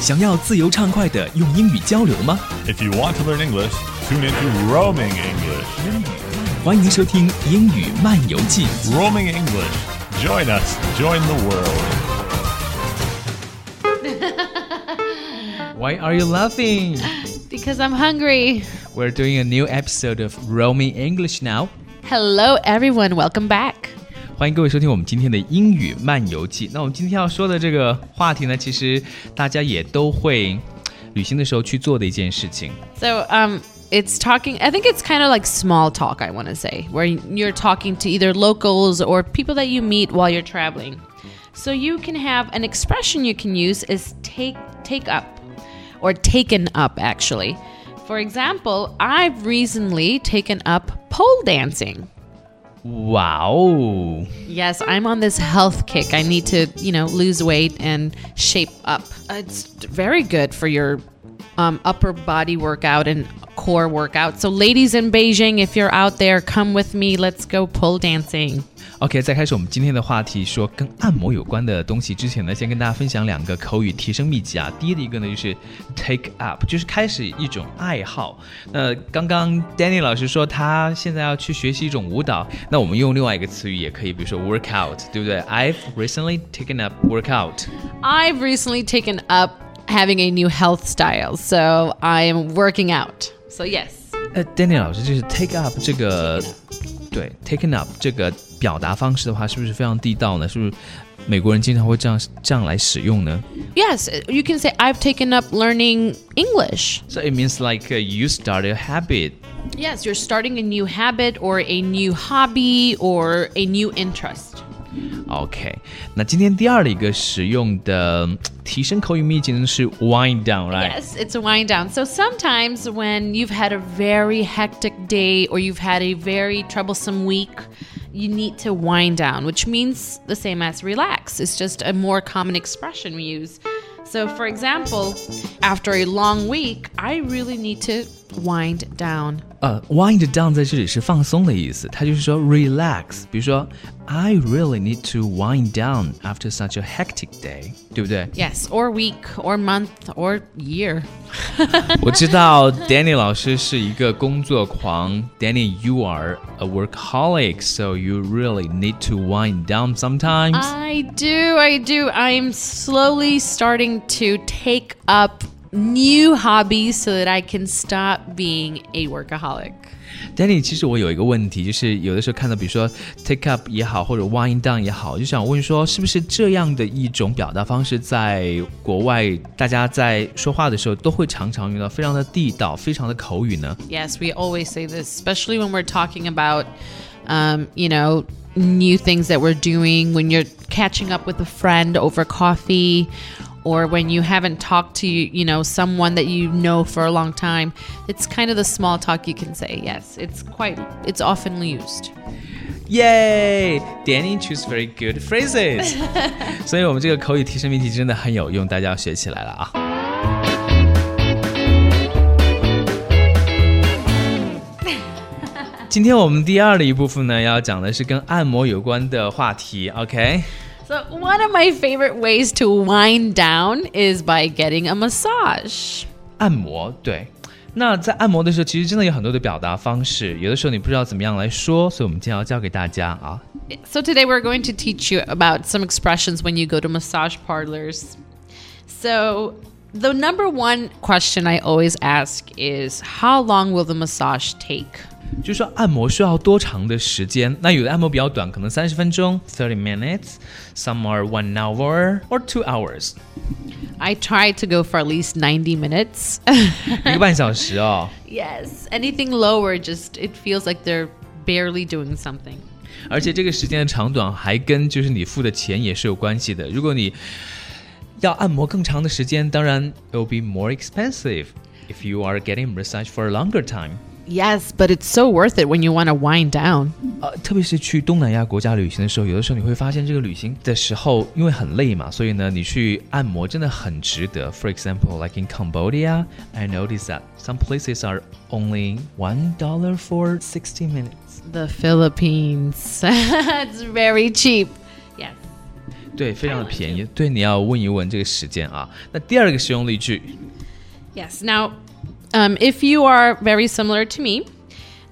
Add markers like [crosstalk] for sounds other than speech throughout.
想要自由畅快的用英语交流吗？If you want to learn English, tune into Roaming English。欢迎收听《英语漫游记》。Roaming English, join us, join the world. Why are you laughing? Because I'm hungry. We're doing a new episode of Roaming English now. Hello, everyone. Welcome back. 欢迎各位收听我们今天的英语漫游记。那我们今天要说的这个话题呢，其实大家也都会旅行的时候去做的一件事情。So, um. it's talking i think it's kind of like small talk i want to say where you're talking to either locals or people that you meet while you're traveling so you can have an expression you can use is take take up or taken up actually for example i've recently taken up pole dancing Wow. Yes, I'm on this health kick. I need to, you know, lose weight and shape up. It's very good for your um, upper body workout and core workout. So, ladies in Beijing, if you're out there, come with me. Let's go pole dancing. OK，在开始我们今天的话题说跟按摩有关的东西之前呢，先跟大家分享两个口语提升秘籍啊。第一的一个呢就是 take up，就是开始一种爱好。那刚刚 Danny 老师说他现在要去学习一种舞蹈，那我们用另外一个词语也可以，比如说 work out，对不对？I've recently taken up workout. I've recently taken up having a new health style, so I am working out. So yes. 呃，Danny 老师，就是 take up 这个，对，taken up 这个。表达方式的话，是不是非常地道呢？是不是美国人经常会这样这样来使用呢？Yes, you can say I've taken up learning English. So it means like uh, you start a habit. Yes, you're starting a new habit or a new hobby or a new interest. OK，那今天第二的一个使用的提升口语秘籍呢是 wind down, right? Yes, it's a wind down. So sometimes when you've had a very hectic day or you've had a very troublesome week you need to wind down, which means the same as relax. It's just a more common expression we use. So, for example, after a long week, I really need to wind down。呃，wind down 在这里是放松的意思，它就是说 relax。比如说，I really need to wind down after such a hectic day，对不对？Yes, or week, or month, or year。我知道 [laughs] Danny 老师是一个工作狂，Danny you are a workaholic, so you really need to wind down sometimes. I do, I do. I'm slowly starting to take up new hobbies so that I can stop being a workaholic. Danny，其实我有一个问题，就是有的时候看到，比如说 take up 也好，或者 wind down 也好，就想问说，是不是这样的一种表达方式，在国外大家在说话的时候都会常常用到，非常的地道，非常的口语呢？Yes, we always say this, especially when we're talking about, um, you know. New things that we're doing when you're catching up with a friend over coffee or when you haven't talked to you know someone that you know for a long time it's kind of the small talk you can say yes it's quite it's often used Yay! Danny choose very good phrases. [laughs] phrases，所以我们这个口语提升命题真的很有用，大家要学起来了啊！今天我们第二的一部分呢，要讲的是跟按摩有关的话题，OK？[laughs] So, one of my favorite ways to wind down is by getting a massage. 按摩，对。那在按摩的时候，其实真的有很多的表达方式，有的时候你不知道怎么样来说，所以我们今天要教给大家啊。So today we're going to teach you about some expressions when you go to massage parlors. So the number one question I always ask is, how long will the massage take? 就是说按摩需要多长的时间？那有的按摩比较短，可能三十分钟 （thirty minutes），some are one hour or two hours. I try to go for at least ninety minutes。一个半小时哦。Yes, [laughs] anything lower just it feels like they're barely doing something。而且这个时间的长短还跟就是你付的钱也是有关系的。如果你要按摩更长的时间，当然 it'll be more expensive if you are getting massage for a longer time。Yes, but it's so worth it when you want to wind down. 呃，特别是去东南亚国家旅行的时候，有的时候你会发现，这个旅行的时候，因为很累嘛，所以呢，你去按摩真的很值得。For example, like in Cambodia, I noticed that some places are only one dollar for sixty minutes. The Philippines, [laughs] it's very cheap. 对，非常的便宜。对，你要问一问这个时间啊。那第二个实用例句。Yes, now um, if you are very similar to me,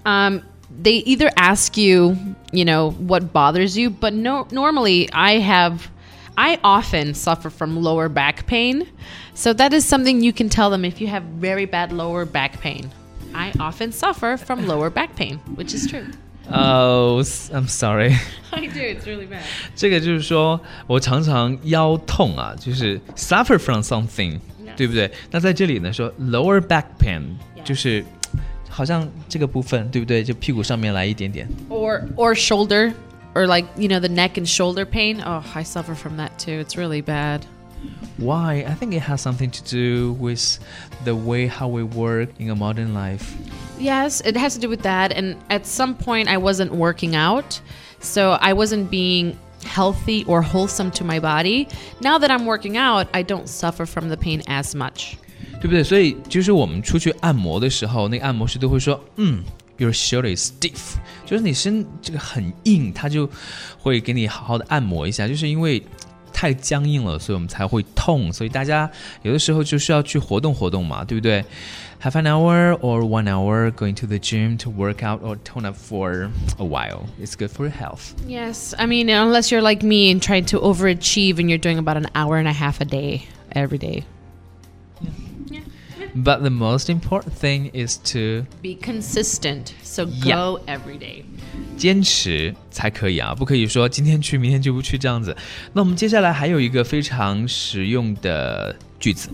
um, they either ask you, you know, what bothers you, but no, normally I have, I often suffer from lower back pain. So that is something you can tell them if you have very bad lower back pain. I often suffer from lower back pain, which is true. Oh, I'm sorry. [laughs] [laughs] I do. It's really bad. 这个就是说我常常腰痛啊，就是 suffer from something。对不对？那在这里呢，说 lower back pain 就是好像这个部分，对不对？就屁股上面来一点点。Or [tsk] or shoulder or like you know the neck and shoulder pain. Oh, I suffer from that too. It's really bad. Why? I think it has something to do with the way how we work in a modern life. Yes, it has to do with that. And at some point, I wasn't working out. So I wasn't being healthy or wholesome to my body. Now that I'm working out, I don't suffer from the pain as much. 对不对？所以就是我们出去按摩的时候，那个按摩师都会说，嗯。Your shoulder is stiff，就是你身这个很硬，他就会给你好好的按摩一下，就是因为太僵硬了，所以我们才会痛。所以大家有的时候就是要去活动活动嘛，对不对？Half an hour or one hour going to the gym to work out or tone up for a while. It's good for your health. Yes, I mean unless you're like me and trying to overachieve and you're doing about an hour and a half a day every day but the most important thing is to be consistent. So go every day. 坚持才可以啊，不可以说今天去，明天就不去这样子。那我们接下来还有一个非常实用的句子。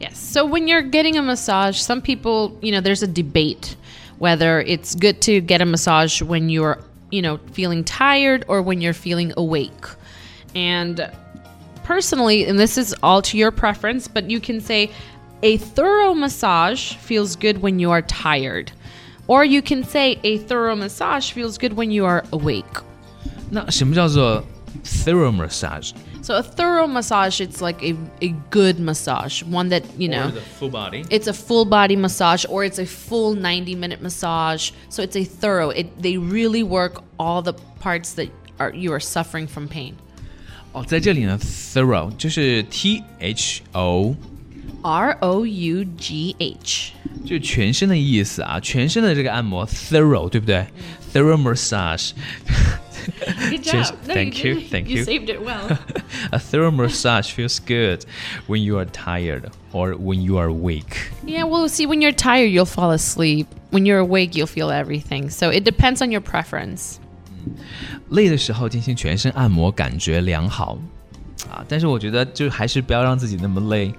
Yes. So when you're getting a massage, some people, you know, there's a debate whether it's good to get a massage when you're, you know, feeling tired or when you're feeling awake. And personally, and this is all to your preference, but you can say a thorough massage feels good when you are tired. Or you can say a thorough massage feels good when you are awake. 那什么叫做 thorough massage? So a thorough massage, it's like a, a good massage, one that you know. full body. It's a full body massage, or it's a full ninety minute massage. So it's a thorough. It they really work all the parts that are you are suffering from pain. 哦，在这里呢，thorough 就是 T H O。R O U G H，就全身的意思啊，全身的这个按摩 massage. massage。Good job. No, thank you, thank you. You saved it well. [laughs] a thorough massage feels good when you are tired or when you are weak. Yeah, well, see, when you're tired, you'll fall asleep. When you're awake, you'll feel everything. So it depends on your preference. Mm. 累的时候进行全身按摩，感觉良好。啊。但是我觉得就还是不要让自己那么累，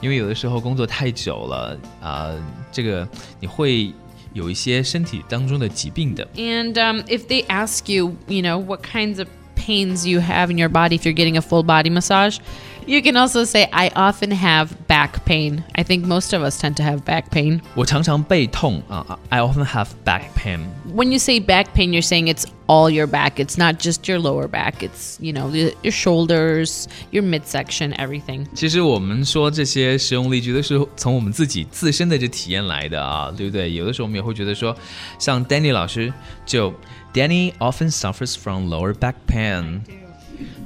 因为有的时候工作太久了啊，这个你会有一些身体当中的疾病的。And um, if they ask you, you know, what kinds of pains you have in your body if you're getting a full body massage. You can also say I often have back pain. I think most of us tend to have back pain. 我常常背痛啊、uh,，I often have back pain. When you say back pain, you're saying it's all your back. It's not just your lower back. It's you know your shoulders, your midsection, everything. 其实我们说这些实用例句都是从我们自己自身的这体验来的啊，对不对？有的时候我们也会觉得说，像 Danny 老师就。Danny often suffers from lower back pain。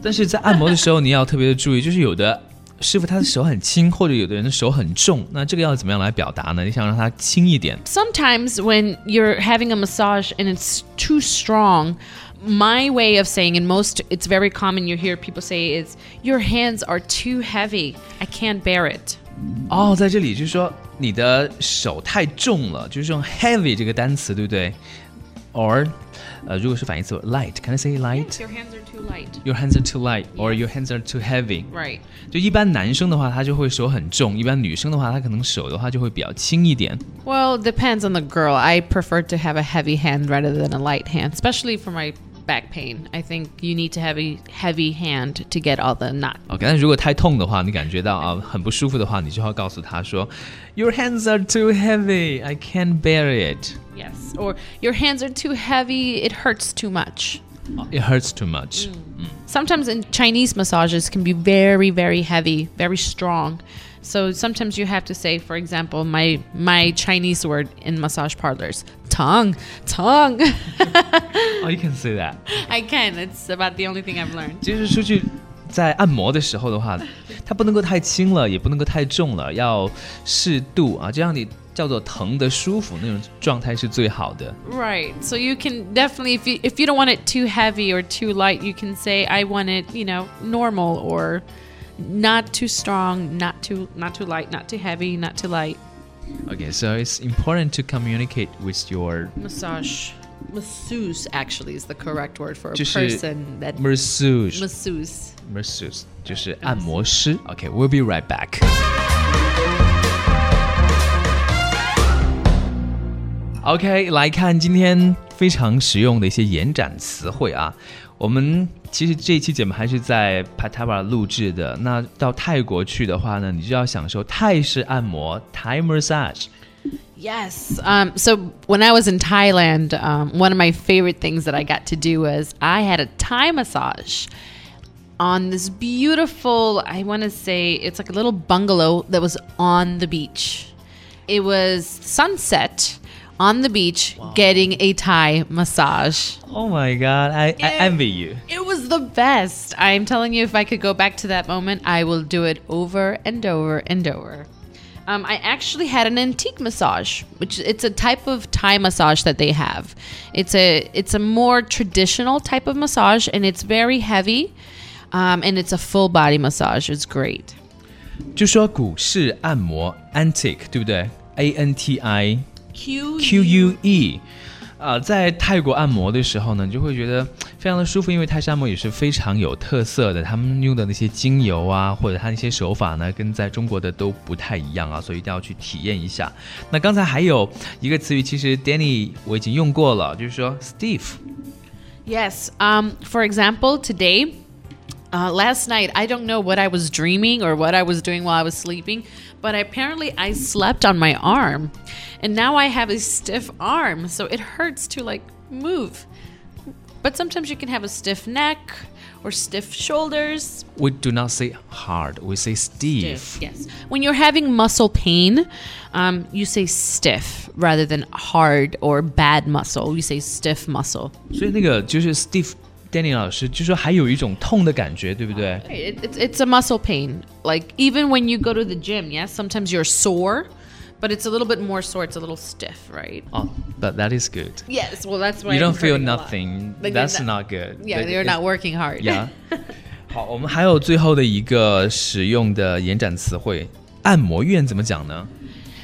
但是在按摩的时候，你要特别的注意，就是有的师傅他的手很轻，或者有的人的手很重，那这个要怎么样来表达呢？你想让他轻一点。Sometimes when you're having a massage and it's too strong, my way of saying, and most it's very common you hear people say is, your hands are too heavy, I can't bear it. 哦，在这里就是说你的手太重了，就是用 heavy 这个单词，对不对？or uh, 呃，如果是反义词，light，can I say light? Yes, your hands are too light. Your hands are too light, or your hands are too heavy. Right. 就一般男生的话，他就会手很重；一般女生的话，她可能手的话就会比较轻一点。Well, depends on the girl. I prefer to have a heavy hand rather than a light hand, especially for my back pain. I think you need to have a heavy hand to get all the knot. OK，但如果太痛的话，你感觉到啊很不舒服的话，你就要告诉他说，Your hands are too heavy. I can't bear it. Yes, or your hands are too heavy. It hurts too much. It hurts too much. Mm. mm. Sometimes in Chinese massages can be very, very heavy, very strong. So sometimes you have to say, for example, my my Chinese word in massage parlors, tongue, tongue. oh, you can say that. I can. It's about the only thing I've learned. 就是出去在按摩的时候的话，它不能够太轻了，也不能够太重了，要适度啊，这样你。叫做疼的舒服那种状态是最好的。Right, so you can definitely if you if you don't want it too heavy or too light, you can say I want it, you know, normal or not too strong, not too not too light, not too heavy, not too light. Okay, so it's important to communicate with your massage masseuse actually is the correct word for a person that masseuse masseuse masseuse 就是按摩师。Okay, we'll be right back. OK，来看今天非常实用的一些延展词汇啊。我们其实这一期节目还是在 Pattaya 录制的。那到泰国去的话呢，你就要享受泰式按摩 （Thai massage）。Yes. Um, so when I was in Thailand, um, one of my favorite things that I got to do was I had a Thai massage on this beautiful, I want to say it's like a little bungalow that was on the beach. It was sunset on the beach wow. getting a Thai massage. Oh my God, I, it, I, envy you. It was the best. I'm telling you, if I could go back to that moment, I will do it over and over and over. Um, I actually had an antique massage, which it's a type of Thai massage that they have. It's a it's a more traditional type of massage, and it's very heavy, um, and it's a full body massage. It's great. 就说古式按摩 antique，对不对？A N T I。Q Q U E，啊、在泰国按摩的时候呢，你就会觉得非常的舒服，因为泰式按摩也是非常有特色的，他们用的那些精油啊，或者他那些手法呢，跟在中国的都不太一样啊，所以一定要去体验一下。那刚才还有一个词语，其实 Danny 我已经用过了，就是说 Steve。Yes, um, for example, today, Uh, last night, I don't know what I was dreaming or what I was doing while I was sleeping, but apparently I slept on my arm. And now I have a stiff arm, so it hurts to like move. But sometimes you can have a stiff neck or stiff shoulders. We do not say hard, we say stiff. stiff yes. When you're having muscle pain, um, you say stiff rather than hard or bad muscle. You say stiff muscle. 所以那个就是 uh, stiff Danny 老师就说还有一种痛的感觉，对不对？It's it's a muscle pain. Like even when you go to the gym, yes, sometimes you're sore. But it's a little bit more sore. It's a little stiff, right? Oh, but that is good. Yes, well, that's why you don't feel nothing. That's not good. Yeah, you're not working hard. Yeah. [laughs] 好，我们还有最后的一个使用的延展词汇，按摩院怎么讲呢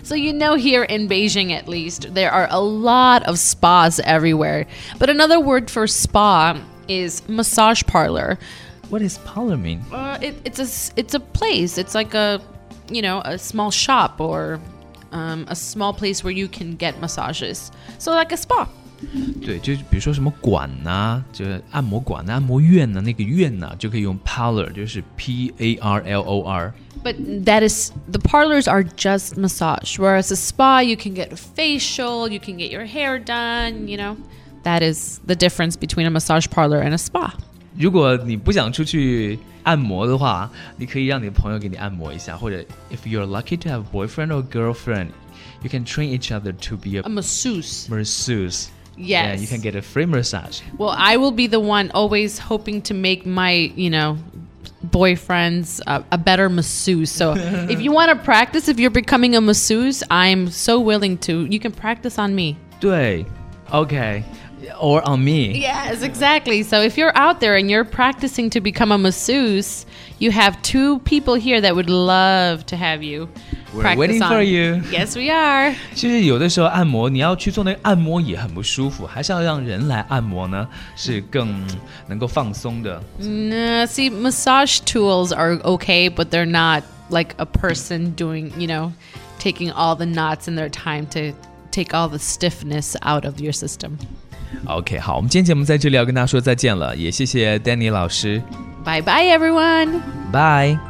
？So, you know, here in Beijing at least, there are a lot of spas everywhere. But another word for spa is massage parlor. What does parlor mean? Uh, it, it's a it's a place. It's like a you know a small shop or um, a small place where you can get massages. So like a spa. 对，就是比如说什么馆呐、啊，就是按摩馆呐、啊、按摩院呐、啊，那个院呐，就可以用 parlor，就是 P A R L O R。But that is the parlors are just massage, whereas a spa you can get a facial, you can get your hair done, you know. That is the difference between a massage parlor and a spa. 如果你不想出去按摩的话，你可以让你的朋友给你按摩一下，或者 if you're lucky to have boyfriend or girlfriend, you can train each other to be a, a masseuse. Masseuse. Yes. Yeah, you can get a free massage. Well, I will be the one always hoping to make my, you know, boyfriends a better masseuse. So [laughs] if you want to practice, if you're becoming a masseuse, I'm so willing to. You can practice on me. 对，OK。Okay or on me. Yes, exactly. So if you're out there and you're practicing to become a masseuse, you have two people here that would love to have you. We're waiting for you. Yes, we are. 其实有的时候按摩，你要去做那个按摩也很不舒服，还是要让人来按摩呢，是更能够放松的。No, see, massage tools are okay, but they're not like a person doing, you know, taking all the knots in their time to take all the stiffness out of your system. OK，好，我们今天节目在这里要跟大家说再见了，也谢谢 Danny 老师，Bye bye, everyone. 拜。